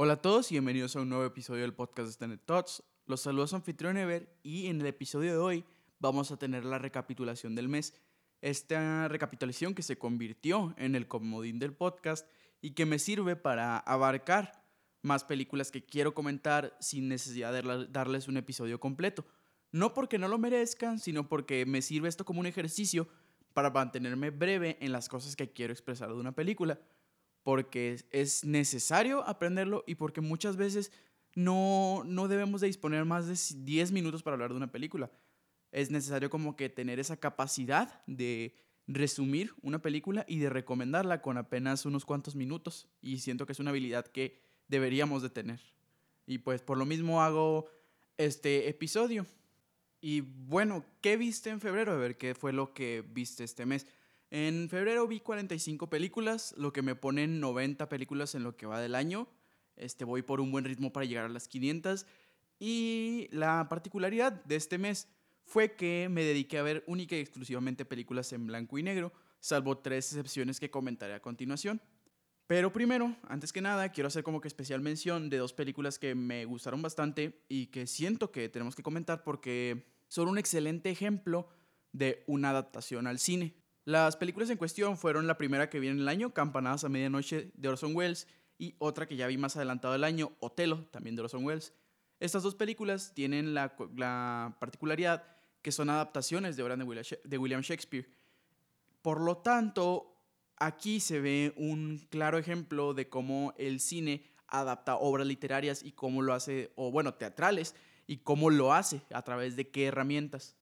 Hola a todos y bienvenidos a un nuevo episodio del podcast de Stand Thoughts. Los saludos anfitrión Ever y en el episodio de hoy vamos a tener la recapitulación del mes. Esta recapitulación que se convirtió en el comodín del podcast y que me sirve para abarcar más películas que quiero comentar sin necesidad de darles un episodio completo. No porque no lo merezcan, sino porque me sirve esto como un ejercicio para mantenerme breve en las cosas que quiero expresar de una película porque es necesario aprenderlo y porque muchas veces no, no debemos de disponer más de 10 minutos para hablar de una película. Es necesario como que tener esa capacidad de resumir una película y de recomendarla con apenas unos cuantos minutos. Y siento que es una habilidad que deberíamos de tener. Y pues por lo mismo hago este episodio. Y bueno, ¿qué viste en febrero? A ver, ¿qué fue lo que viste este mes? En febrero vi 45 películas, lo que me pone 90 películas en lo que va del año. Este, voy por un buen ritmo para llegar a las 500. Y la particularidad de este mes fue que me dediqué a ver única y exclusivamente películas en blanco y negro, salvo tres excepciones que comentaré a continuación. Pero primero, antes que nada, quiero hacer como que especial mención de dos películas que me gustaron bastante y que siento que tenemos que comentar porque son un excelente ejemplo de una adaptación al cine. Las películas en cuestión fueron la primera que vi en el año, Campanadas a Medianoche de Orson Welles, y otra que ya vi más adelantado del año, Otelo, también de Orson Welles. Estas dos películas tienen la, particularidad que son adaptaciones de obras de William Shakespeare. Por lo tanto, aquí se ve un claro ejemplo de cómo el cine adapta obras literarias y cómo lo hace, o bueno, teatrales, y cómo lo hace, a través de qué herramientas.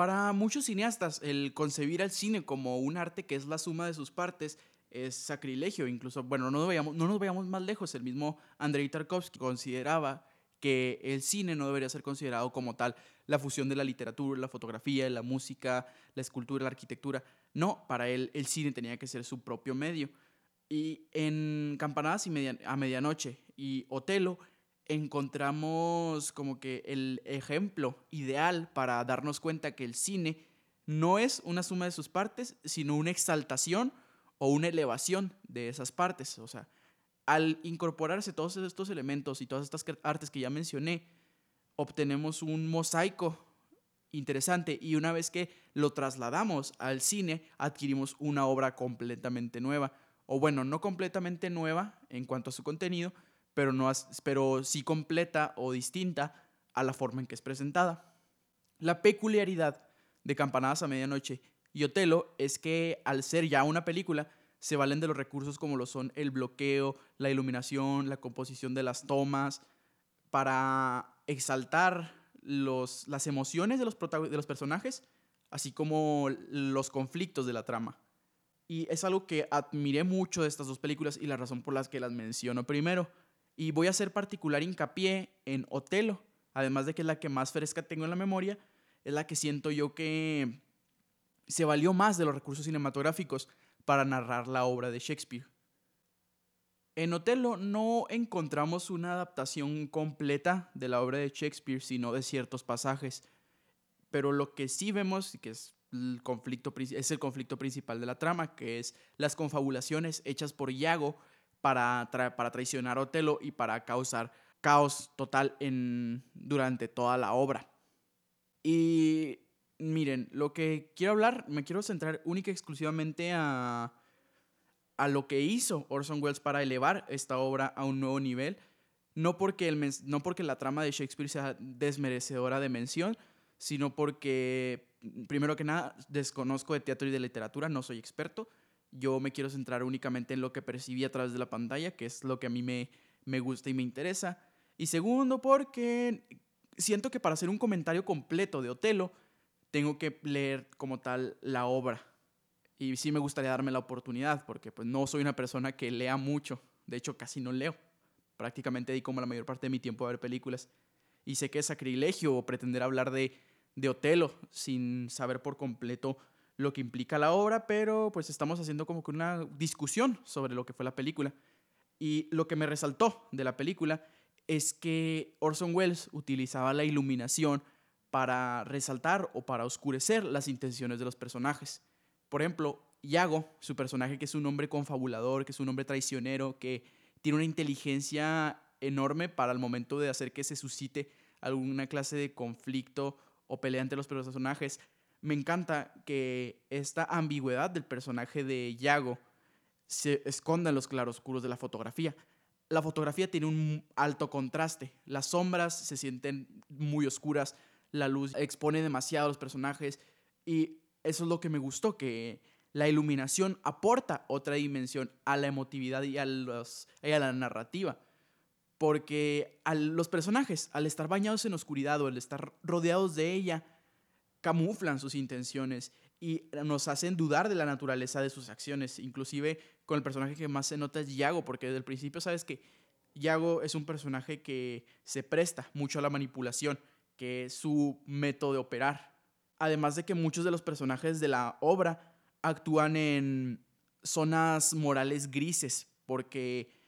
Para muchos cineastas, el concebir al cine como un arte que es la suma de sus partes es sacrilegio. Incluso, bueno, no nos veamos, no nos veamos más lejos. El mismo Andrei Tarkovsky consideraba que el cine no debería ser considerado como tal la fusión de la literatura, la fotografía, la música, la escultura, la arquitectura. No, para él el cine tenía que ser su propio medio. Y en Campanadas y a Medianoche y Otelo encontramos como que el ejemplo ideal para darnos cuenta que el cine no es una suma de sus partes, sino una exaltación o una elevación de esas partes. O sea, al incorporarse todos estos elementos y todas estas artes que ya mencioné, obtenemos un mosaico interesante y una vez que lo trasladamos al cine, adquirimos una obra completamente nueva. O bueno, no completamente nueva en cuanto a su contenido, pero, no, pero sí completa o distinta a la forma en que es presentada. La peculiaridad de Campanadas a Medianoche y Otelo es que al ser ya una película, se valen de los recursos como lo son el bloqueo, la iluminación, la composición de las tomas, para exaltar los, las emociones de los, de los personajes, así como los conflictos de la trama. Y es algo que admiré mucho de estas dos películas y la razón por la que las menciono primero. Y voy a hacer particular hincapié en Otelo, además de que es la que más fresca tengo en la memoria, es la que siento yo que se valió más de los recursos cinematográficos para narrar la obra de Shakespeare. En Otelo no encontramos una adaptación completa de la obra de Shakespeare, sino de ciertos pasajes. Pero lo que sí vemos, que es el conflicto, es el conflicto principal de la trama, que es las confabulaciones hechas por Iago para, para traicionar a Otelo y para causar caos total en, durante toda la obra. Y miren, lo que quiero hablar, me quiero centrar única y exclusivamente a, a lo que hizo Orson Welles para elevar esta obra a un nuevo nivel. No porque, el, no porque la trama de Shakespeare sea desmerecedora de mención, sino porque, primero que nada, desconozco de teatro y de literatura, no soy experto, yo me quiero centrar únicamente en lo que percibí a través de la pantalla, que es lo que a mí me, me gusta y me interesa. Y segundo, porque siento que para hacer un comentario completo de Otelo, tengo que leer como tal la obra. Y sí me gustaría darme la oportunidad, porque pues no soy una persona que lea mucho. De hecho, casi no leo. Prácticamente dedico la mayor parte de mi tiempo a ver películas. Y sé que es sacrilegio pretender hablar de, de Otelo sin saber por completo lo que implica la obra, pero pues estamos haciendo como que una discusión sobre lo que fue la película. Y lo que me resaltó de la película es que Orson Welles utilizaba la iluminación para resaltar o para oscurecer las intenciones de los personajes. Por ejemplo, Iago, su personaje que es un hombre confabulador, que es un hombre traicionero, que tiene una inteligencia enorme para el momento de hacer que se suscite alguna clase de conflicto o pelea entre los personajes. Me encanta que esta ambigüedad del personaje de Yago se esconda en los claroscuros de la fotografía. La fotografía tiene un alto contraste. Las sombras se sienten muy oscuras, la luz expone demasiado a los personajes y eso es lo que me gustó, que la iluminación aporta otra dimensión a la emotividad y a, y a la narrativa. Porque a los personajes, al estar bañados en oscuridad o al estar rodeados de ella, camuflan sus intenciones y nos hacen dudar de la naturaleza de sus acciones. Inclusive con el personaje que más se nota es Yago, porque desde el principio sabes que Yago es un personaje que se presta mucho a la manipulación, que es su método de operar. Además de que muchos de los personajes de la obra actúan en zonas morales grises, porque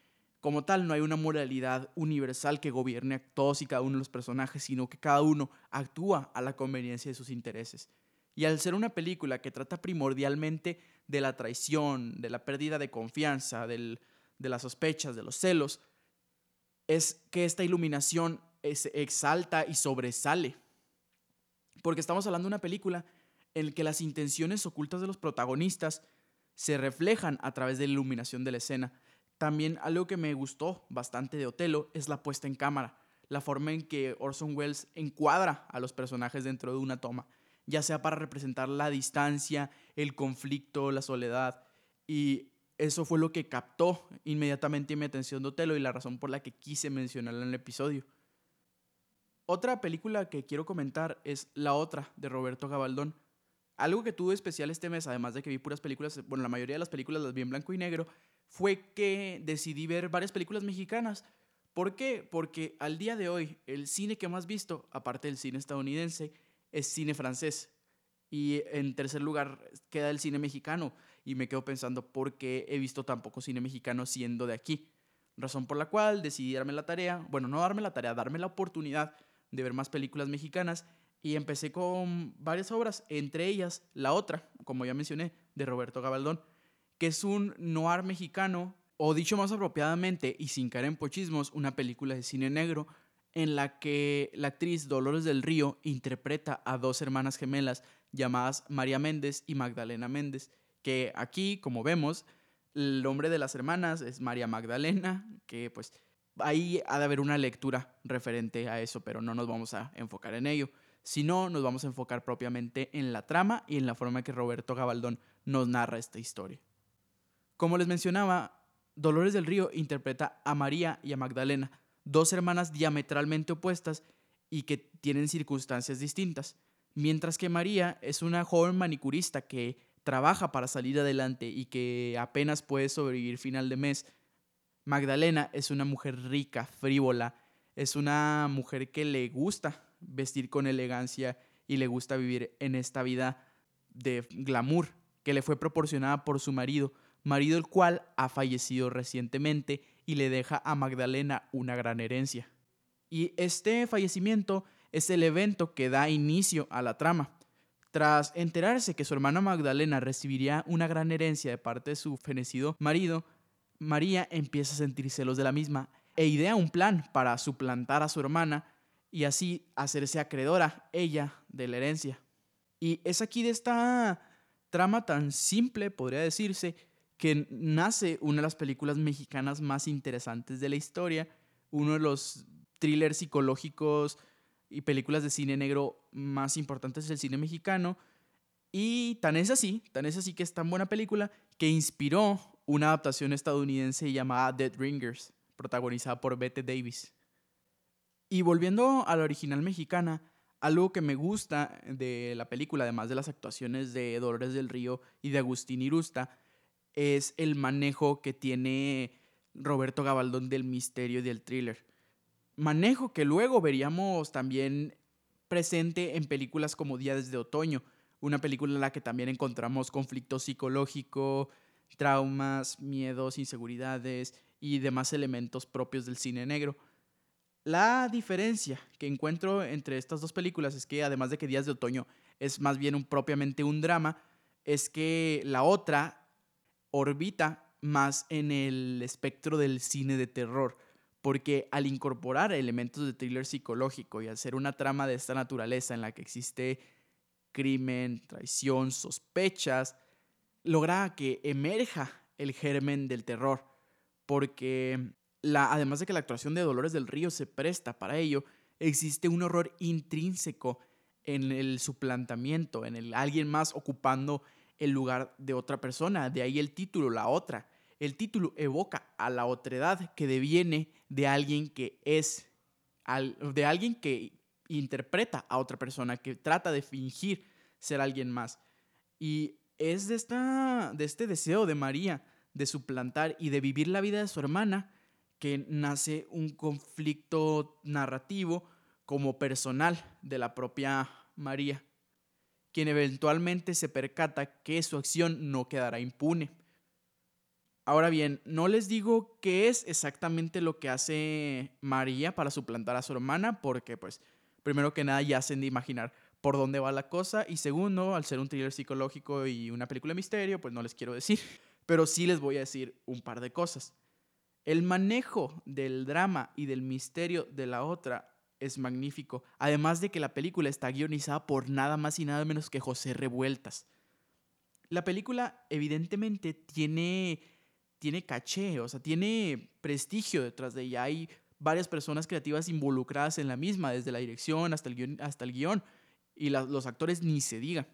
como tal no hay una moralidad universal que gobierne a todos y cada uno de los personajes, sino que cada uno actúa a la conveniencia de sus intereses. Y al ser una película que trata primordialmente de la traición, de la pérdida de confianza, de las sospechas, de los celos, es que esta iluminación exalta y sobresale. Porque estamos hablando de una película en la que las intenciones ocultas de los protagonistas se reflejan a través de la iluminación de la escena. También algo que me gustó bastante de Otelo es la puesta en cámara, la forma en que Orson Welles encuadra a los personajes dentro de una toma, ya sea para representar la distancia, el conflicto, la soledad. Y eso fue lo que captó inmediatamente mi atención de Otelo y la razón por la que quise mencionarla en el episodio. Otra película que quiero comentar es La otra de Roberto Gabaldón. Algo que tuve especial este mes, además de que vi puras películas, bueno, la mayoría de las películas las vi en blanco y negro, fue que decidí ver varias películas mexicanas. ¿Por qué? Porque al día de hoy el cine que más visto, aparte del cine estadounidense, es cine francés. Y en tercer lugar queda el cine mexicano. Y me quedo pensando por qué he visto tan poco cine mexicano siendo de aquí. Razón por la cual decidí darme la tarea, bueno, no darme la tarea, darme la oportunidad de ver más películas mexicanas. Y empecé con varias obras, entre ellas la otra, como ya mencioné, de Roberto Gabaldón que es un noir mexicano, o dicho más apropiadamente y sin caer en pochismos, una película de cine negro en la que la actriz Dolores del Río interpreta a dos hermanas gemelas llamadas María Méndez y Magdalena Méndez, que aquí, como vemos, el nombre de las hermanas es María Magdalena, que pues ahí ha de haber una lectura referente a eso, pero no nos vamos a enfocar en ello, sino nos vamos a enfocar propiamente en la trama y en la forma que Roberto Gabaldón nos narra esta historia. Como les mencionaba, Dolores del Río interpreta a María y a Magdalena, dos hermanas diametralmente opuestas y que tienen circunstancias distintas, mientras que María es una joven manicurista que trabaja para salir adelante y que apenas puede sobrevivir final de mes. Magdalena es una mujer rica, frívola, es una mujer que le gusta vestir con elegancia y le gusta vivir en esta vida de glamour que le fue proporcionada por su marido, marido el cual ha fallecido recientemente y le deja a Magdalena una gran herencia. Y este fallecimiento es el evento que da inicio a la trama. Tras enterarse que su hermana Magdalena recibiría una gran herencia de parte de su fenecido marido, María empieza a sentir celos de la misma e idea un plan para suplantar a su hermana y así hacerse acreedora ella de la herencia. Y es aquí de esta trama tan simple, podría decirse, que nace una de las películas mexicanas más interesantes de la historia, uno de los thrillers psicológicos y películas de cine negro más importantes del cine mexicano. Y tan es así, tan es así que es tan buena película que inspiró una adaptación estadounidense llamada Dead Ringers, protagonizada por Bette Davis. Y volviendo a la original mexicana, algo que me gusta de la película, además de las actuaciones de Dolores del Río y de Agustín Irusta, es el manejo que tiene Roberto Gabaldón del misterio y del thriller. Manejo que luego veríamos también presente en películas como Días de Otoño, una película en la que también encontramos conflicto psicológico, traumas, miedos, inseguridades y demás elementos propios del cine negro. La diferencia que encuentro entre estas dos películas es que además de que Días de Otoño es más bien un, propiamente un drama, es que la otra orbita más en el espectro del cine de terror, porque al incorporar elementos de thriller psicológico y hacer una trama de esta naturaleza en la que existe crimen, traición, sospechas, logra que emerja el germen del terror, porque la, además de que la actuación de Dolores del Río se presta para ello, existe un horror intrínseco en el suplantamiento, en el alguien más ocupando el lugar de otra persona, de ahí el título, la otra. El título evoca a la otredad que deviene de alguien que es, de alguien que interpreta a otra persona, que trata de fingir ser alguien más. Y es de, esta, de este deseo de María de suplantar y de vivir la vida de su hermana que nace un conflicto narrativo como personal de la propia María, quien eventualmente se percata que su acción no quedará impune. Ahora bien, no les digo qué es exactamente lo que hace María para suplantar a su hermana, porque pues primero que nada ya hacen de imaginar por dónde va la cosa y segundo, al ser un thriller psicológico y una película de misterio, pues no les quiero decir, pero sí les voy a decir un par de cosas. El manejo del drama y del misterio de la otra es magnífico, además de que la película está guionizada por nada más y nada menos que José Revueltas. La película evidentemente tiene, tiene caché, o sea, tiene prestigio detrás de ella. Hay varias personas creativas involucradas en la misma, desde la dirección hasta el guion, hasta el guion y los actores ni se diga.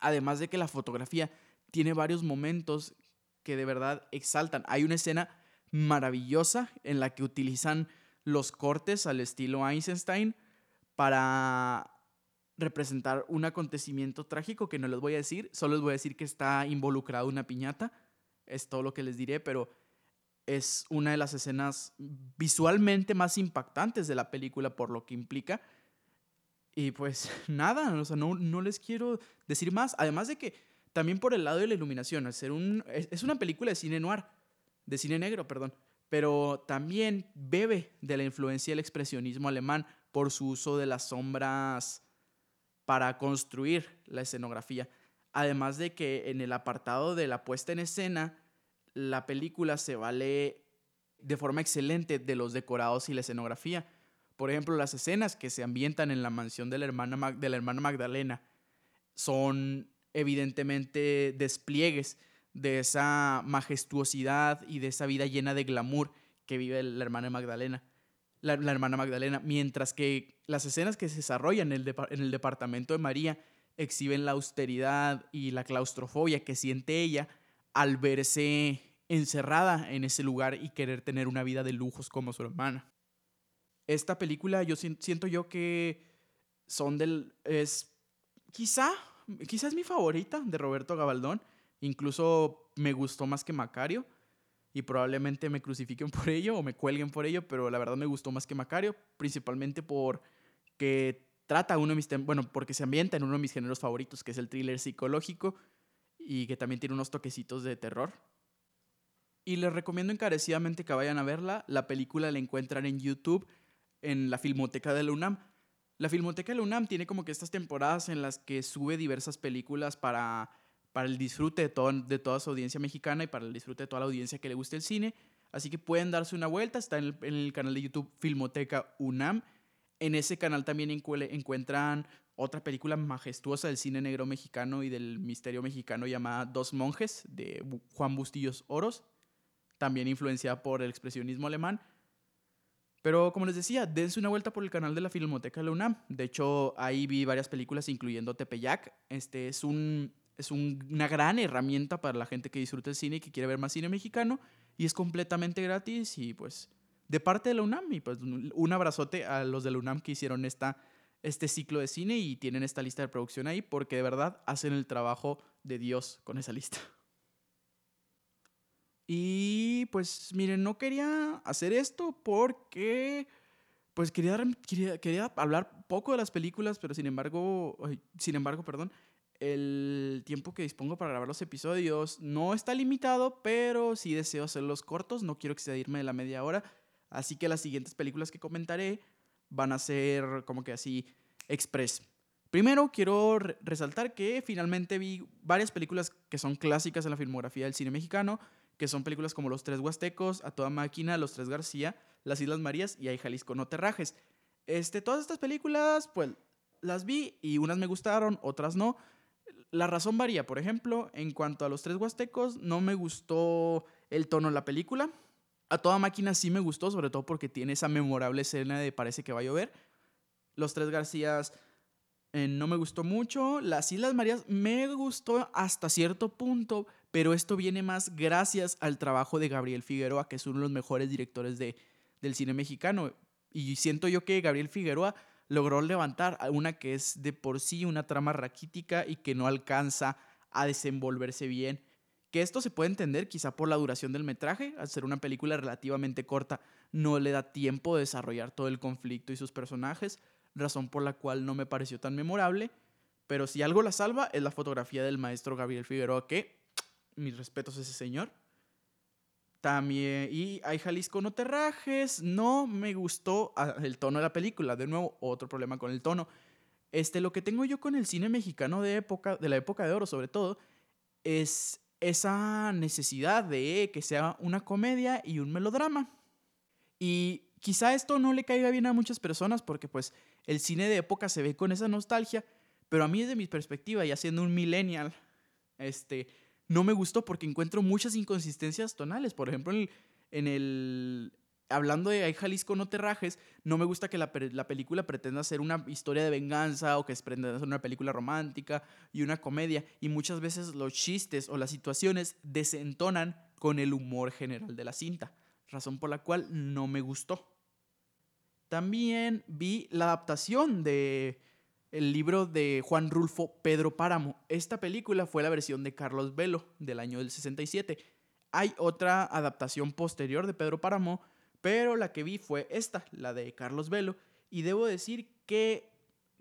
Además de que la fotografía tiene varios momentos que de verdad exaltan. Hay una escena maravillosa en la que utilizan los cortes al estilo Einstein para representar un acontecimiento trágico que no les voy a decir, solo les voy a decir que está involucrado una piñata, es todo lo que les diré, pero es una de las escenas visualmente más impactantes de la película por lo que implica. Y pues nada, no, no les quiero decir más, además de que también por el lado de la iluminación, ser un, es una película de cine noir, de cine negro, perdón, pero también bebe de la influencia del expresionismo alemán por su uso de las sombras para construir la escenografía. Además de que en el apartado de la puesta en escena, la película se vale de forma excelente de los decorados y la escenografía. Por ejemplo, las escenas que se ambientan en la mansión de la hermana, de la hermana Magdalena son evidentemente despliegues de esa majestuosidad y de esa vida llena de glamour que vive la hermana Magdalena. La, hermana Magdalena, mientras que las escenas que se desarrollan en el, en el departamento de María exhiben la austeridad y la claustrofobia que siente ella al verse encerrada en ese lugar y querer tener una vida de lujos como su hermana. Esta película yo siento yo que son del es quizá quizá es mi favorita de Roberto Gabaldón Incluso me gustó más que Macario y probablemente me crucifiquen por ello o me cuelguen por ello, pero la verdad me gustó más que Macario, principalmente porque trata uno de mis bueno, porque se ambienta en uno de mis géneros favoritos, que es el thriller psicológico y que también tiene unos toquecitos de terror. Y les recomiendo encarecidamente que vayan a verla. La película la encuentran en YouTube, en la Filmoteca de la UNAM. La Filmoteca de la UNAM tiene como que estas temporadas en las que sube diversas películas para para el disfrute de, todo, de toda su audiencia mexicana y para el disfrute de toda la audiencia que le guste el cine. Así que pueden darse una vuelta, está en el, canal de YouTube Filmoteca UNAM. En ese canal también encuentran otra película majestuosa del cine negro mexicano y del misterio mexicano llamada Dos monjes de Juan Bustillos Oros, también influenciada por el expresionismo alemán. Pero como les decía, dense una vuelta por el canal de la Filmoteca de la UNAM. De hecho, ahí vi varias películas, incluyendo Tepeyac. Este es un es una gran herramienta para la gente que disfruta el cine y que quiere ver más cine mexicano y es completamente gratis y pues de parte de la UNAM y pues un abrazote a los de la UNAM que hicieron esta, este ciclo de cine y tienen esta lista de producción ahí porque de verdad hacen el trabajo de Dios con esa lista. Y pues miren, no quería hacer esto porque pues quería, quería, quería hablar poco de las películas, pero sin embargo, sin embargo, perdón, el tiempo que dispongo para grabar los episodios no está limitado, pero sí deseo hacerlos cortos, no quiero excedirme de la media hora, así que las siguientes películas que comentaré van a ser como que así express. Primero quiero resaltar que finalmente vi varias películas que son clásicas en la filmografía del cine mexicano, que son películas como Los Tres Huastecos, A Toda Máquina, Los Tres García, Las Islas Marías y Hay Jalisco No Terrajes. Este, todas estas películas, pues las vi y unas me gustaron, otras no. La razón varía, por ejemplo, en cuanto a Los Tres Huastecos, no me gustó el tono de la película. A Toda Máquina sí me gustó, sobre todo porque tiene esa memorable escena de Parece que va a llover. Los Tres Garcías eh, no me gustó mucho. Las Islas Marías me gustó hasta cierto punto, pero esto viene más gracias al trabajo de Gabriel Figueroa, que es uno de los mejores directores de, del cine mexicano. Y siento yo que Gabriel Figueroa logró levantar una que es de por sí una trama raquítica y que no alcanza a desenvolverse bien. Que esto se puede entender quizá por la duración del metraje, al ser una película relativamente corta, no le da tiempo de desarrollar todo el conflicto y sus personajes, razón por la cual no me pareció tan memorable. Pero si algo la salva es la fotografía del maestro Gabriel Figueroa, que mis respetos a ese señor. También, y hay Jalisco no te rajes, no me gustó ah, el tono de la película, de nuevo, otro problema con el tono. Este, lo que tengo yo con el cine mexicano de, época, de la época de oro, sobre todo, es esa necesidad de que sea una comedia y un melodrama. Y quizá esto no le caiga bien a muchas personas porque pues el cine de época se ve con esa nostalgia, pero a mí desde mi perspectiva, ya siendo un millennial, este, no me gustó porque encuentro muchas inconsistencias tonales. Por ejemplo, en el, hablando de Ay Jalisco no te rajes, no me gusta que la, película pretenda ser una historia de venganza o que pretenda ser una película romántica y una comedia. Y muchas veces los chistes o las situaciones desentonan con el humor general de la cinta, razón por la cual no me gustó. También vi la adaptación de el libro de Juan Rulfo Pedro Páramo. Esta película fue la versión de Carlos Velo del año del 67. Hay otra adaptación posterior de Pedro Páramo, pero la que vi fue esta, la de Carlos Velo, y debo decir que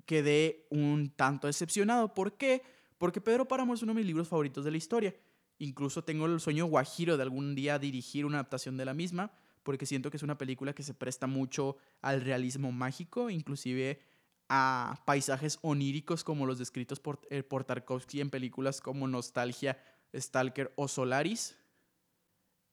quedé un tanto decepcionado. ¿Por qué? Porque Pedro Páramo es uno de mis libros favoritos de la historia. Incluso tengo el sueño guajiro de algún día dirigir una adaptación de la misma, porque siento que es una película que se presta mucho al realismo mágico, inclusive a paisajes oníricos como los descritos por, eh, por Tarkovsky en películas como Nostalgia, Stalker o Solaris.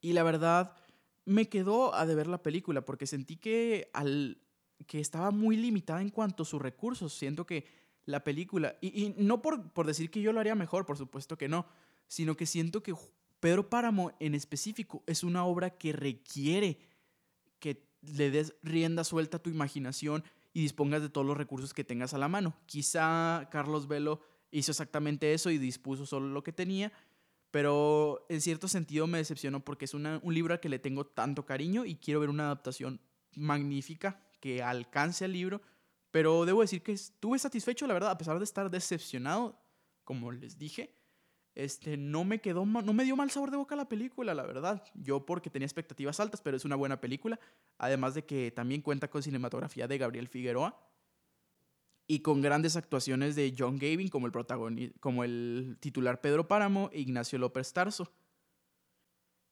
Y la verdad, me quedó a deber la película porque sentí que, al, que estaba muy limitada en cuanto a sus recursos. Siento que la película, y, no por, por decir que yo lo haría mejor, por supuesto que no, sino que siento que Pedro Páramo en específico es una obra que requiere le des rienda suelta a tu imaginación y dispongas de todos los recursos que tengas a la mano. Quizá Carlos Velo hizo exactamente eso y dispuso solo lo que tenía, pero en cierto sentido me decepcionó porque es un libro al que le tengo tanto cariño y quiero ver una adaptación magnífica que alcance al libro, pero debo decir que estuve satisfecho, la verdad, a pesar de estar decepcionado, como les dije, este, no me quedó, no me dio mal sabor de boca la película, la verdad. Yo porque tenía expectativas altas, pero es una buena película. Además de que también cuenta con cinematografía de Gabriel Figueroa y con grandes actuaciones de John Gavin como el protagonista, como el titular Pedro Páramo e Ignacio López Tarso.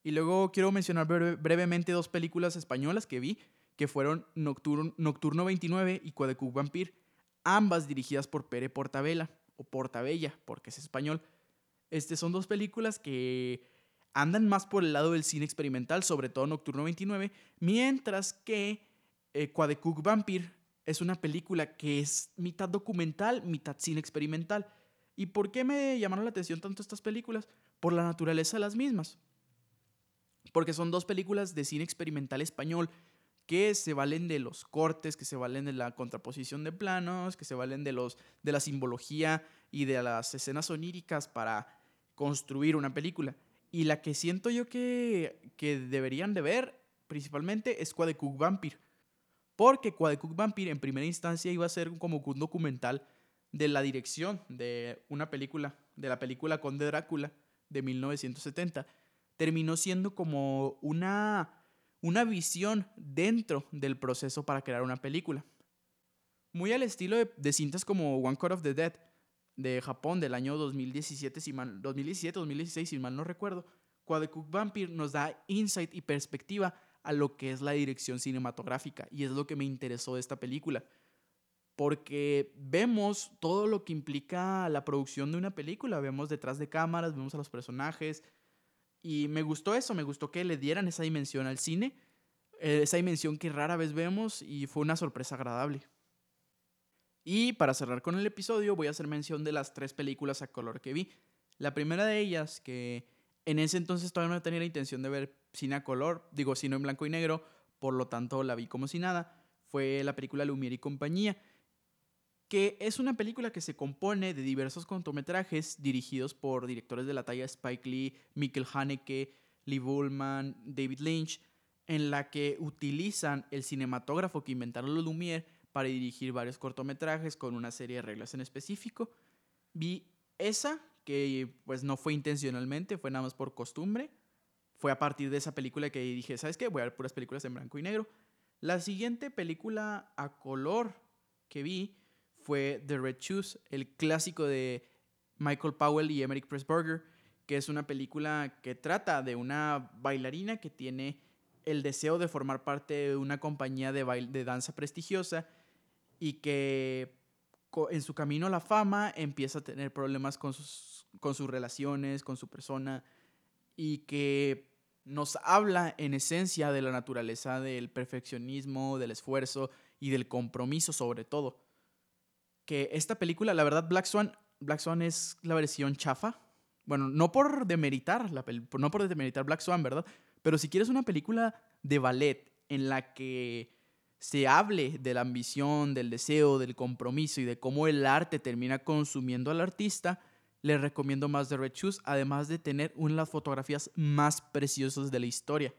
Y luego quiero mencionar brevemente dos películas españolas que vi, que fueron Nocturno, Nocturno 29 y Cuadecuc Vampir, ambas dirigidas por Pere Portabella, o Portabella, porque es español este, son dos películas que andan más por el lado del cine experimental, sobre todo Nocturno 29, mientras que eh, Vampire es una película que es mitad documental, mitad cine experimental. ¿Y por qué me llamaron la atención tanto estas películas? Por la naturaleza de las mismas. Porque son dos películas de cine experimental español que se valen de los cortes, que se valen de la contraposición de planos, que se valen de, los, de la simbología y de las escenas oníricas para construir una película. Y la que siento yo que, que deberían de ver principalmente es Quadecook Vampire. Porque Quadecook Vampire en primera instancia iba a ser como un documental de la dirección de una película, de la película Conde Drácula de 1970. Terminó siendo como una, una visión dentro del proceso para crear una película. Muy al estilo de, de cintas como One Cut of the Dead, de Japón del año 2017, si mal, 2017, 2016, si mal no recuerdo, Quadecook Vampire nos da insight y perspectiva a lo que es la dirección cinematográfica y es lo que me interesó de esta película. Porque vemos todo lo que implica la producción de una película, vemos detrás de cámaras, vemos a los personajes Y me gustó eso, me gustó que le dieran esa dimensión al cine, eh, esa dimensión que rara vez vemos y fue una sorpresa agradable. Y para cerrar con el episodio voy a hacer mención de las tres películas a color que vi. La primera de ellas, que en ese entonces todavía no tenía la intención de ver cine a color, digo cine en blanco y negro, por lo tanto la vi como si nada, fue la película Lumière y compañía, que es una película que se compone de diversos cortometrajes dirigidos por directores de la talla Spike Lee, Mikkel Haneke, Lee Bullman, David Lynch, en la que utilizan el cinematógrafo que inventaron los Lumière para dirigir varios cortometrajes con una serie de reglas en específico. Vi esa, que pues no fue intencionalmente, fue nada más por costumbre. Fue a partir de esa película que dije, ¿sabes qué? Voy a ver puras películas en blanco y negro. La siguiente película a color que vi fue The Red Shoes, el clásico de Michael Powell y Emmerich Pressburger, que es una película que trata de una bailarina que tiene el deseo de formar parte de una compañía de, de danza prestigiosa y que en su camino a la fama empieza a tener problemas con sus, con sus relaciones, con su persona, y que nos habla en esencia de la naturaleza del perfeccionismo, del esfuerzo y del compromiso sobre todo. Que esta película, la verdad, Black Swan, Black Swan es la versión chafa. Bueno, no por demeritar, la no por demeritar Black Swan, ¿verdad? Pero si quieres una película de ballet en la que se hable de la ambición, del deseo, del compromiso y de cómo el arte termina consumiendo al artista, les recomiendo más The Red Shoes, además de tener una de las fotografías más preciosas de la historia.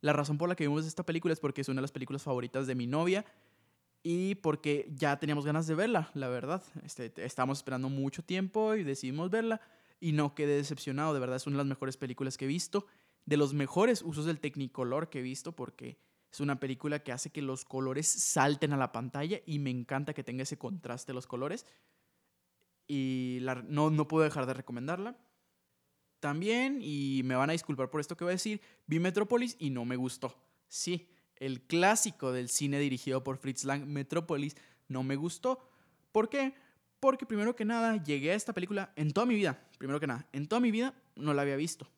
La razón por la que vimos esta película es porque es una de las películas favoritas de mi novia y porque ya teníamos ganas de verla, la verdad. Este, estábamos esperando mucho tiempo y decidimos verla y no quedé decepcionado, de verdad es una de las mejores películas que he visto, de los mejores usos del Technicolor que he visto porque es una película que hace que los colores salten a la pantalla y me encanta que tenga ese contraste de los colores. Y no, no puedo dejar de recomendarla. También, y me van a disculpar por esto que voy a decir, vi Metrópolis y no me gustó. Sí, el clásico del cine dirigido por Fritz Lang, Metrópolis, no me gustó. ¿Por qué? Porque primero que nada llegué a esta película en toda mi vida, primero que nada, en toda mi vida no la había visto,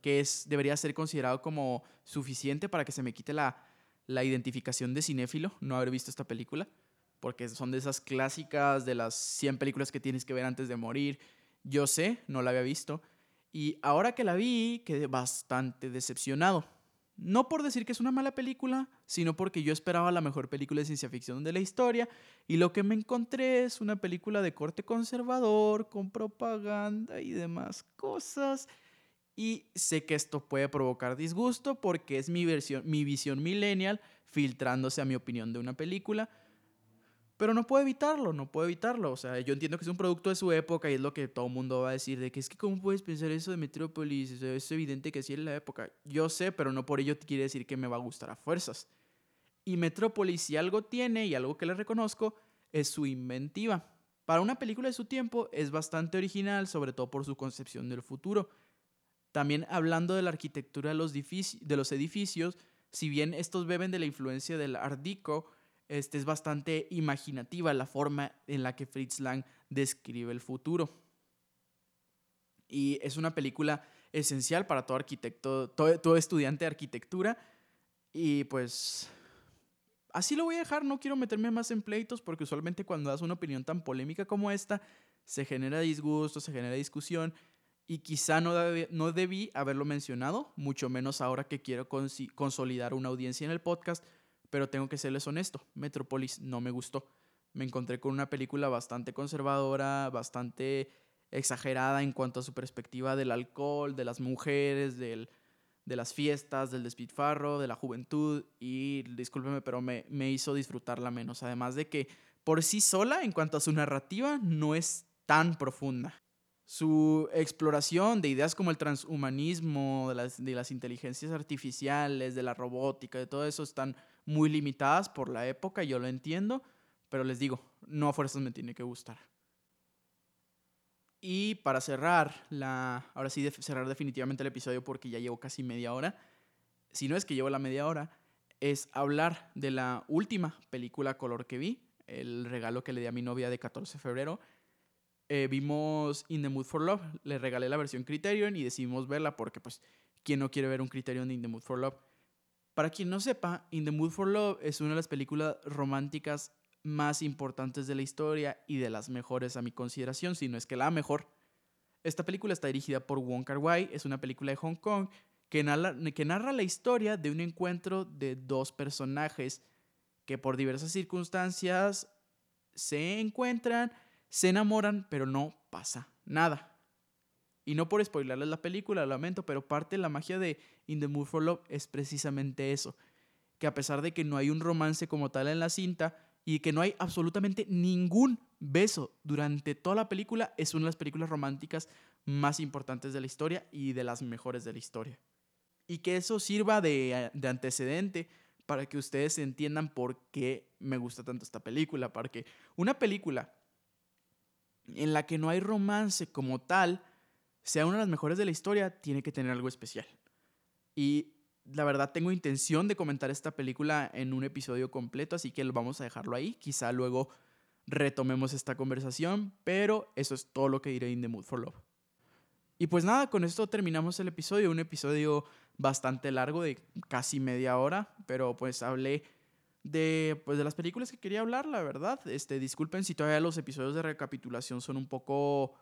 que es debería ser considerado como suficiente para que se me quite la la identificación de cinéfilo, no haber visto esta película, porque son de esas clásicas de las 100 películas que tienes que ver antes de morir. Yo sé, no la había visto. Y ahora que la vi, quedé bastante decepcionado. No por decir que es una mala película, sino porque yo esperaba la mejor película de ciencia ficción de la historia y lo que me encontré es una película de corte conservador, con propaganda y demás cosas y sé que esto puede provocar disgusto porque es mi, versión, mi visión millennial filtrándose a mi opinión de una película. Pero no puedo evitarlo, no puedo evitarlo. O sea, yo entiendo que es un producto de su época y es lo que todo el mundo va a decir, de que es que cómo puedes pensar eso de Metrópolis, es evidente que sí es la época. Yo sé, pero no por ello quiere decir que me va a gustar a fuerzas. Y Metrópolis, si algo tiene y algo que le reconozco, es su inventiva. Para una película de su tiempo es bastante original, sobre todo por su concepción del futuro. También hablando de la arquitectura de los, edificios, si bien estos beben de la influencia del Art Deco, este es bastante imaginativa la forma en la que Fritz Lang describe el futuro. Y es una película esencial para todo arquitecto, todo, todo estudiante de arquitectura. Y pues así lo voy a dejar, no quiero meterme más en pleitos porque usualmente cuando das una opinión tan polémica como esta, se genera disgusto, se genera discusión y quizá no, no debí haberlo mencionado, mucho menos ahora que quiero consolidar una audiencia en el podcast, pero tengo que serles honesto, Metropolis no me gustó. Me encontré con una película bastante conservadora, bastante exagerada en cuanto a su perspectiva del alcohol, de las mujeres, del, de las fiestas, del despilfarro, de la juventud y discúlpeme, pero me, me hizo disfrutarla menos. Además de que por sí sola, en cuanto a su narrativa, no es tan profunda. Su exploración de ideas como el transhumanismo, de las, de las inteligencias artificiales, de la robótica, de todo eso están muy limitadas por la época, yo lo entiendo, pero les digo, no a fuerzas me tiene que gustar. Y para cerrar, la, ahora sí, cerrar definitivamente el episodio porque ya llevo casi media hora, si no es que llevo la media hora, es hablar de la última película color que vi, el regalo que le di a mi novia de 14 de febrero, eh, vimos In the Mood for Love, le regalé la versión Criterion y decidimos verla porque pues ¿quién no quiere ver un Criterion de In the Mood for Love? Para quien no sepa, In the Mood for Love es una de las películas románticas más importantes de la historia y de las mejores a mi consideración, si no es que la mejor. Esta película está dirigida por Wong Kar Wai, es una película de Hong Kong que narra, que narra la historia de un encuentro de dos personajes que por diversas circunstancias se encuentran, se enamoran, pero no pasa nada. Y no por spoilerles la película, lamento, pero parte de la magia de In the Mood for Love es precisamente eso. Que a pesar de que no hay un romance como tal en la cinta y que no hay absolutamente ningún beso durante toda la película, es una de las películas románticas más importantes de la historia y de las mejores de la historia. Y que eso sirva de, de antecedente para que ustedes entiendan por qué me gusta tanto esta película. Porque una película en la que no hay romance como tal, sea una de las mejores de la historia, tiene que tener algo especial. Y la verdad tengo intención de comentar esta película en un episodio completo, así que vamos a dejarlo ahí. Quizá luego retomemos esta conversación, pero eso es todo lo que diré en The Mood for Love. Y pues nada, con esto terminamos el episodio, un episodio bastante largo de casi media hora, pero pues hablé de, pues, de las películas que quería hablar, la verdad. Este, disculpen si todavía los episodios de recapitulación son un poco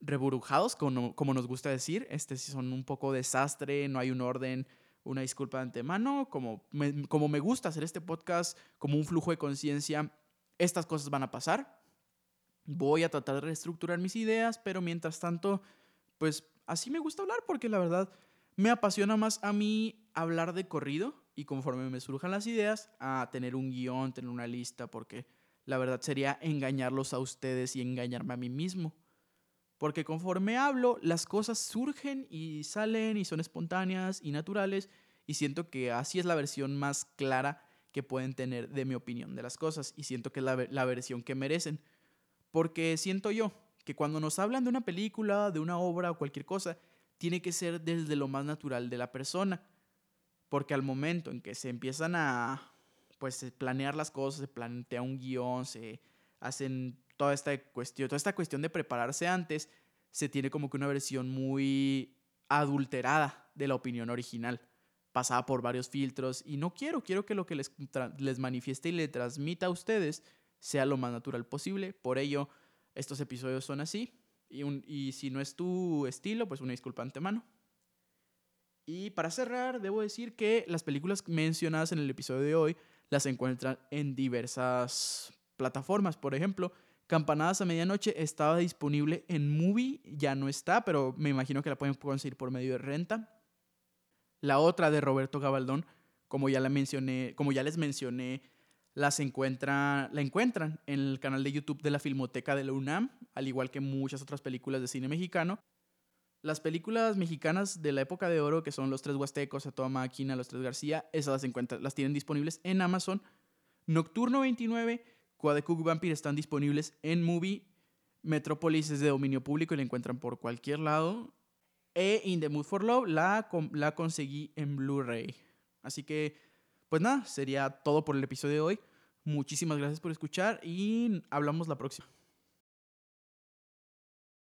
reburujados, como, como nos gusta decir. Este, si son un poco desastre, no hay un orden, una disculpa de antemano. Como como me gusta hacer este podcast como un flujo de conciencia, estas cosas van a pasar. Voy a tratar de reestructurar mis ideas, pero mientras tanto, pues así me gusta hablar porque la verdad me apasiona más a mí hablar de corrido y conforme me surjan las ideas a tener un guion, tener una lista, porque la verdad sería engañarlos a ustedes y engañarme a mí mismo. Porque conforme hablo, las cosas surgen y salen y son espontáneas y naturales y siento que así es la versión más clara que pueden tener de mi opinión de las cosas y siento que es la, la versión que merecen. Porque siento yo que cuando nos hablan de una película, de una obra o cualquier cosa, tiene que ser desde lo más natural de la persona. Porque al momento en que se empiezan a pues planear las cosas, se plantea un guion, se hacen toda esta cuestión, toda esta cuestión de prepararse antes, se tiene como que una versión muy adulterada de la opinión original, pasada por varios filtros. Y no quiero, quiero que lo que les, les manifieste y le transmita a ustedes sea lo más natural posible, por ello estos episodios son así. Y, si no es tu estilo, pues una disculpa antemano. Y para cerrar, debo decir que las películas mencionadas en el episodio de hoy las encuentran en diversas plataformas. Por ejemplo, Campanadas a Medianoche estaba disponible en Movie, ya no está, pero me imagino que la pueden conseguir por medio de renta. La otra de Roberto Gabaldón, como ya, la mencioné, como ya les mencioné las la encuentran en el canal de YouTube de la Filmoteca de la UNAM, al igual que muchas otras películas de cine mexicano. Las películas mexicanas de la época de oro, que son Los Tres Huastecos, A Toda Máquina, Los Tres García, esas las, encuentran, las tienen disponibles en Amazon. Nocturno 29, Cook Vampire están disponibles en Movie. Metrópolis es de dominio público y la encuentran por cualquier lado. E In the Mood for Love la, la conseguí en Blu-ray. Así que, pues nada, sería todo por el episodio de hoy. Muchísimas gracias por escuchar y hablamos la próxima.